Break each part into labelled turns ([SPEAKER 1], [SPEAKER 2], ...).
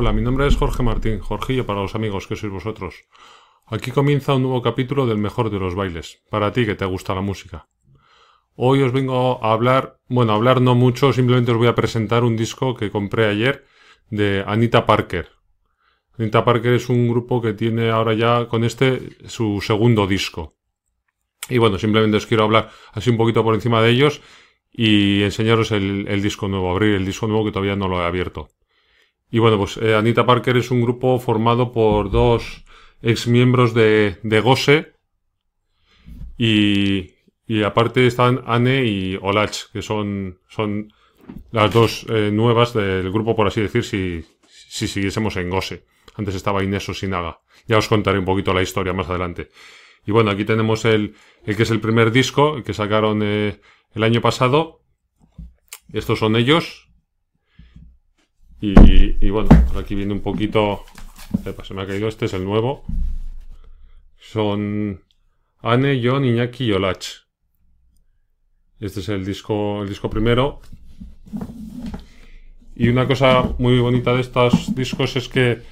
[SPEAKER 1] Hola, mi nombre es Jorge Martín, Jorgillo para los amigos que sois vosotros. Aquí comienza un nuevo capítulo del mejor de los bailes, para ti que te gusta la música. Hoy os vengo a hablar, bueno, hablar no mucho, simplemente os voy a presentar un disco que compré ayer de Anita Parker. Anita Parker es un grupo que tiene ahora ya con este su segundo disco. Y bueno, simplemente os quiero hablar así un poquito por encima de ellos y enseñaros el disco nuevo, abrir el disco nuevo que todavía no lo he abierto. Y bueno, pues eh, Anita Parker es un grupo formado por dos ex miembros de, de Gose y, y aparte están Anne y Olach, que son, son las dos eh, nuevas del grupo, por así decir, si, si siguiésemos en Gose. Antes estaba Inés Osinaga. Ya os contaré un poquito la historia más adelante. Y bueno, aquí tenemos el, el que es el primer disco, el que sacaron eh, el año pasado. Estos son ellos. Y, bueno, por aquí viene un poquito. Epa, se me ha caído este, es el nuevo. Son Anne, John, Iñaki y Olach. Este es el disco, el disco primero. Y una cosa muy bonita de estos discos es que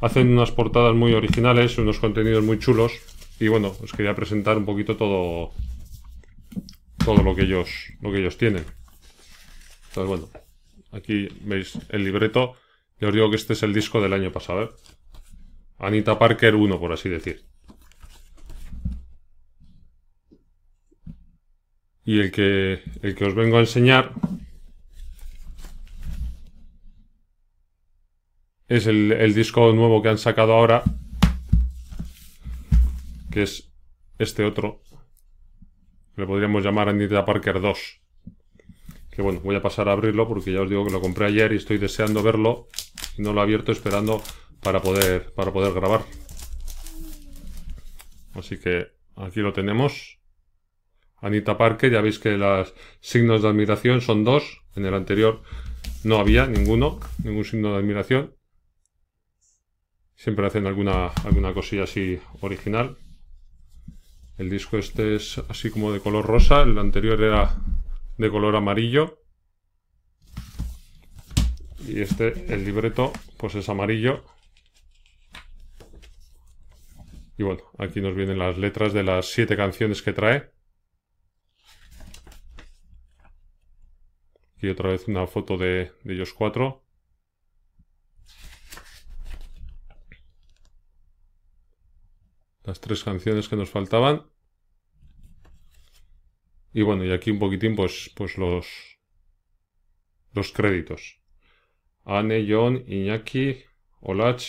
[SPEAKER 1] hacen unas portadas muy originales, unos contenidos muy chulos. Y bueno, os quería presentar un poquito todo, todo lo que ellos, lo que ellos tienen. Entonces, bueno, aquí veis el libreto. Ya os digo que este es el disco del año pasado. ¿eh? Anita Parker 1, por así decir. Y el que, el que os vengo a enseñar es el, el disco nuevo que han sacado ahora, que es este otro. Le podríamos llamar Anita Parker 2. Que bueno, voy a pasar a abrirlo porque ya os digo que lo compré ayer y estoy deseando verlo. Y no lo he abierto esperando para poder, para poder grabar. Así que aquí lo tenemos. Anita Parker, ya veis que los signos de admiración son dos. En el anterior no había ninguno, ningún signo de admiración. Siempre hacen alguna, alguna cosilla así original. El disco este es así como de color rosa, el anterior era de color amarillo. Y este, el libreto, pues es amarillo. Y bueno, aquí nos vienen las letras de las siete canciones que trae. Aquí otra vez una foto de, de ellos cuatro. Las tres canciones que nos faltaban. Y bueno, y aquí un poquitín, pues, pues los, los créditos. Anne, John, Iñaki, Olach,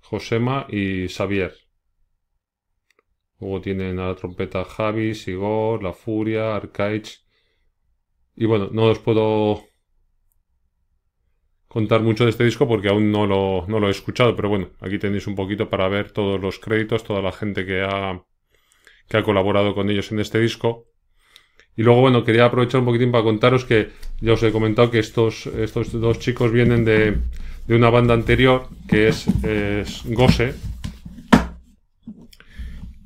[SPEAKER 1] Josema y Xavier. Luego tienen a la trompeta Javi, Sigor, La Furia, Arcaich. Y bueno, no os puedo contar mucho de este disco porque aún no lo, no lo he escuchado, pero bueno, aquí tenéis un poquito para ver todos los créditos, toda la gente que ha, que ha colaborado con ellos en este disco. Y luego, bueno, quería aprovechar un poquitín para contaros que ya os he comentado que estos, estos dos chicos vienen de, de una banda anterior que es, Gose.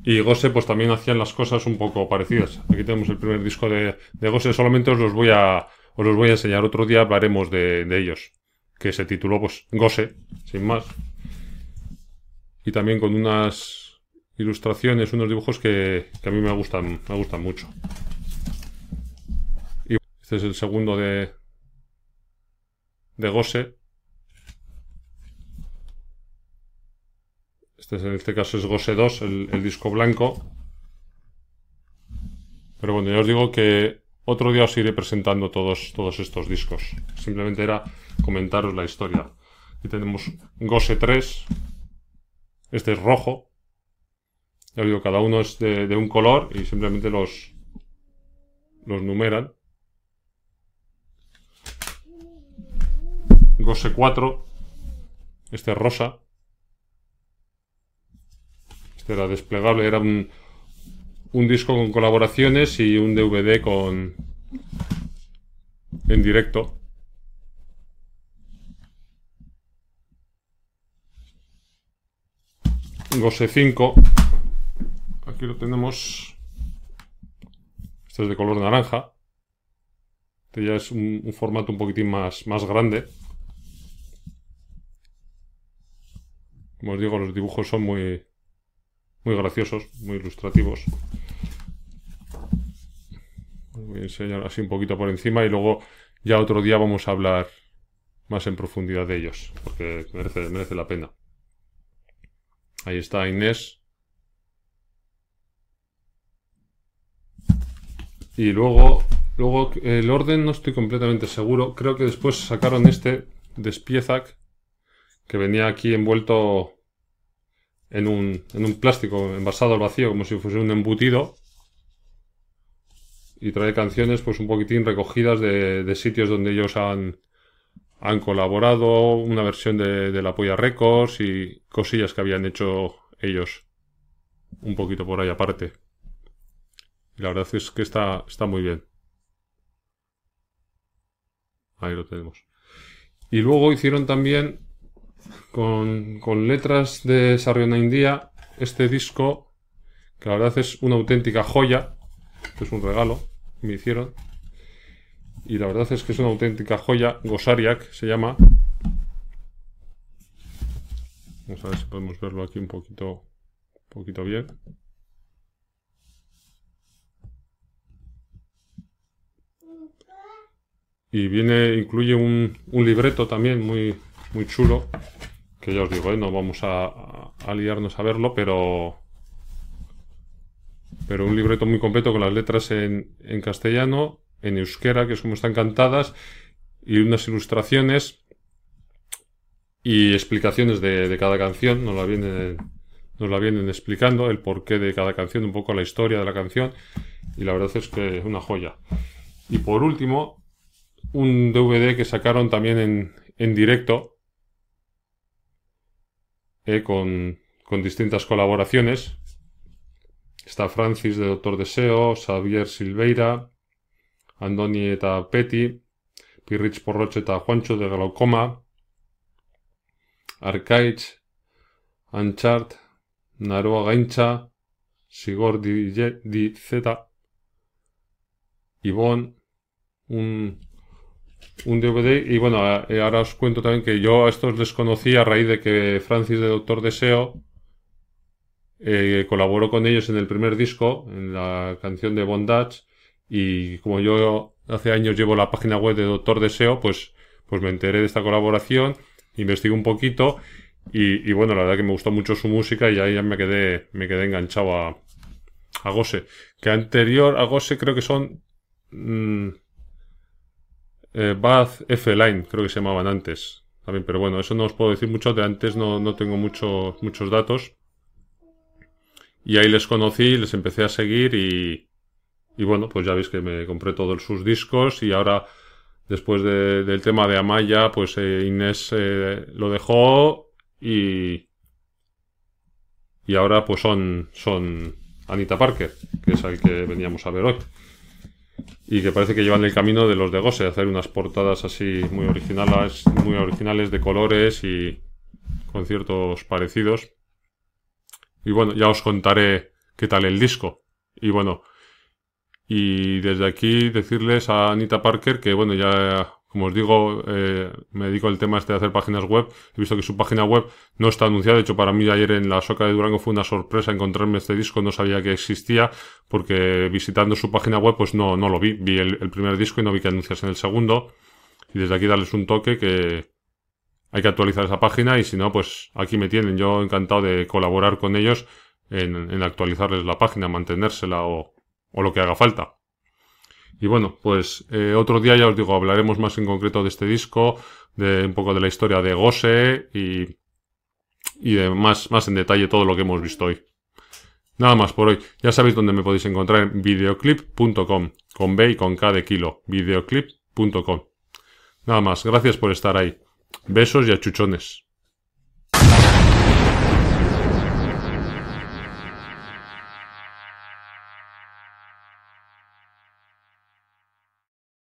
[SPEAKER 1] Y Gose pues también hacían las cosas un poco parecidas. Aquí tenemos el primer disco de, de Gose, solamente os los voy a, os los voy a enseñar. Otro día hablaremos de, de ellos. Que se tituló pues Gose, sin más. Y también con unas ilustraciones, unos dibujos que, que a mí me gustan, me gustan mucho. Este es el segundo de, de Gose. Este es, en este caso es Gose 2, el, el, disco blanco. Pero bueno, ya os digo que otro día os iré presentando todos, todos estos discos. Simplemente era comentaros la historia. Aquí tenemos Gose 3. Este es rojo. Ya os digo, cada uno es de, de un color y simplemente los, los numeran. Gose 4. Este es rosa. Este era desplegable. Era un, disco con colaboraciones y un DVD con en directo. Gose 5. Aquí lo tenemos. Este es de color naranja. Este ya es un, un formato un poquitín más, más grande. Como os digo, los dibujos son muy, muy graciosos, muy ilustrativos. Voy a enseñar así un poquito por encima y luego ya otro día vamos a hablar más en profundidad de ellos, porque merece, la pena. Ahí está Inés. Y luego, luego el orden no estoy completamente seguro. Creo que después sacaron este de Spiezak, que venía aquí envuelto en un, en un plástico envasado al vacío, como si fuese un embutido. Y trae canciones pues un poquitín recogidas de, de sitios donde ellos han, han colaborado, una versión de, de la Polla Records y cosillas que habían hecho ellos un poquito por ahí aparte. Y la verdad es que está, está muy bien. Ahí lo tenemos. Y luego hicieron también con, con letras de Sarriona India este disco, que la verdad es una auténtica joya. es un regalo me hicieron. Y la verdad es que es una auténtica joya. Gosariak se llama. Vamos a ver si podemos verlo aquí un poquito, un poquito bien. Y viene, incluye un, un libreto también muy, muy chulo. Que ya os digo, ¿eh? no vamos a, a, liarnos a verlo, pero. Pero un libreto muy completo con las letras en, en castellano en euskera, que es como están cantadas, y unas ilustraciones y explicaciones de, cada canción, nos la, vienen, nos la vienen explicando, el porqué de cada canción, un poco la historia de la canción, y la verdad es que es una joya. Y por último, un DVD que sacaron también en, en directo, eh, con, con distintas colaboraciones. Está Francis de Doctor Deseo, Xavier Silveira, Andoni eta Peti, Pirritz Porrotx eta Juancho de Glaucoma, Arkaitz, Anchart, Naroa Gaintza, Sigor Di, Di Zeta, Ibon, un, un DVD. Y bueno, eh, ahora os cuento también que yo a estos les conocí a raíz de que Francis de Doctor Deseo eh, colaboró con ellos en el primer disco, en la canción de Bondage y como yo hace años llevo la página web de Doctor Deseo, pues, pues me enteré de esta colaboración, investigué un poquito y, y, bueno, la verdad que me gustó mucho su música y ahí ya me quedé, me quedé enganchado a, a Gose. Que anterior a Gose creo que son mmm, eh, Bath F-Line, creo que se llamaban antes. También, pero bueno, eso no os puedo decir mucho, de antes no, no tengo mucho, muchos datos. Y ahí les conocí, les empecé a seguir y, y bueno, pues ya veis que me compré todos sus discos y ahora, después de, del tema de Amaya, pues eh, Inés eh, lo dejó y... Y ahora pues son, son Anita Parker, que es el que veníamos a ver hoy. Y que parece que llevan el camino de los de Gose, hacer unas portadas así muy originales, muy originales de colores y con ciertos parecidos. Y bueno, ya os contaré qué tal el disco. Y bueno, y desde aquí decirles a Anita Parker que, bueno, ya, como os digo, eh, me dedico al tema este de hacer páginas web. He visto que su página web no está anunciada. De hecho, para mí ayer en la Soca de Durango fue una sorpresa encontrarme este disco. No sabía que existía porque visitando su página web pues no, no lo vi. Vi el, primer disco y no vi que anunciasen el segundo. Y desde aquí darles un toque que hay que actualizar esa página y si no, pues aquí me tienen. Yo encantado de colaborar con ellos en, en actualizarles la página, mantenérsela o, o lo que haga falta. Y bueno, pues eh, otro día ya os digo, hablaremos más en concreto de este disco, de un poco de la historia de Gose y, y de más, más en detalle todo lo que hemos visto hoy. Nada más por hoy. Ya sabéis dónde me podéis encontrar en videoclip.com, con B y con K de kilo, videoclip.com. Nada más, gracias por estar ahí. Besos y achuchones.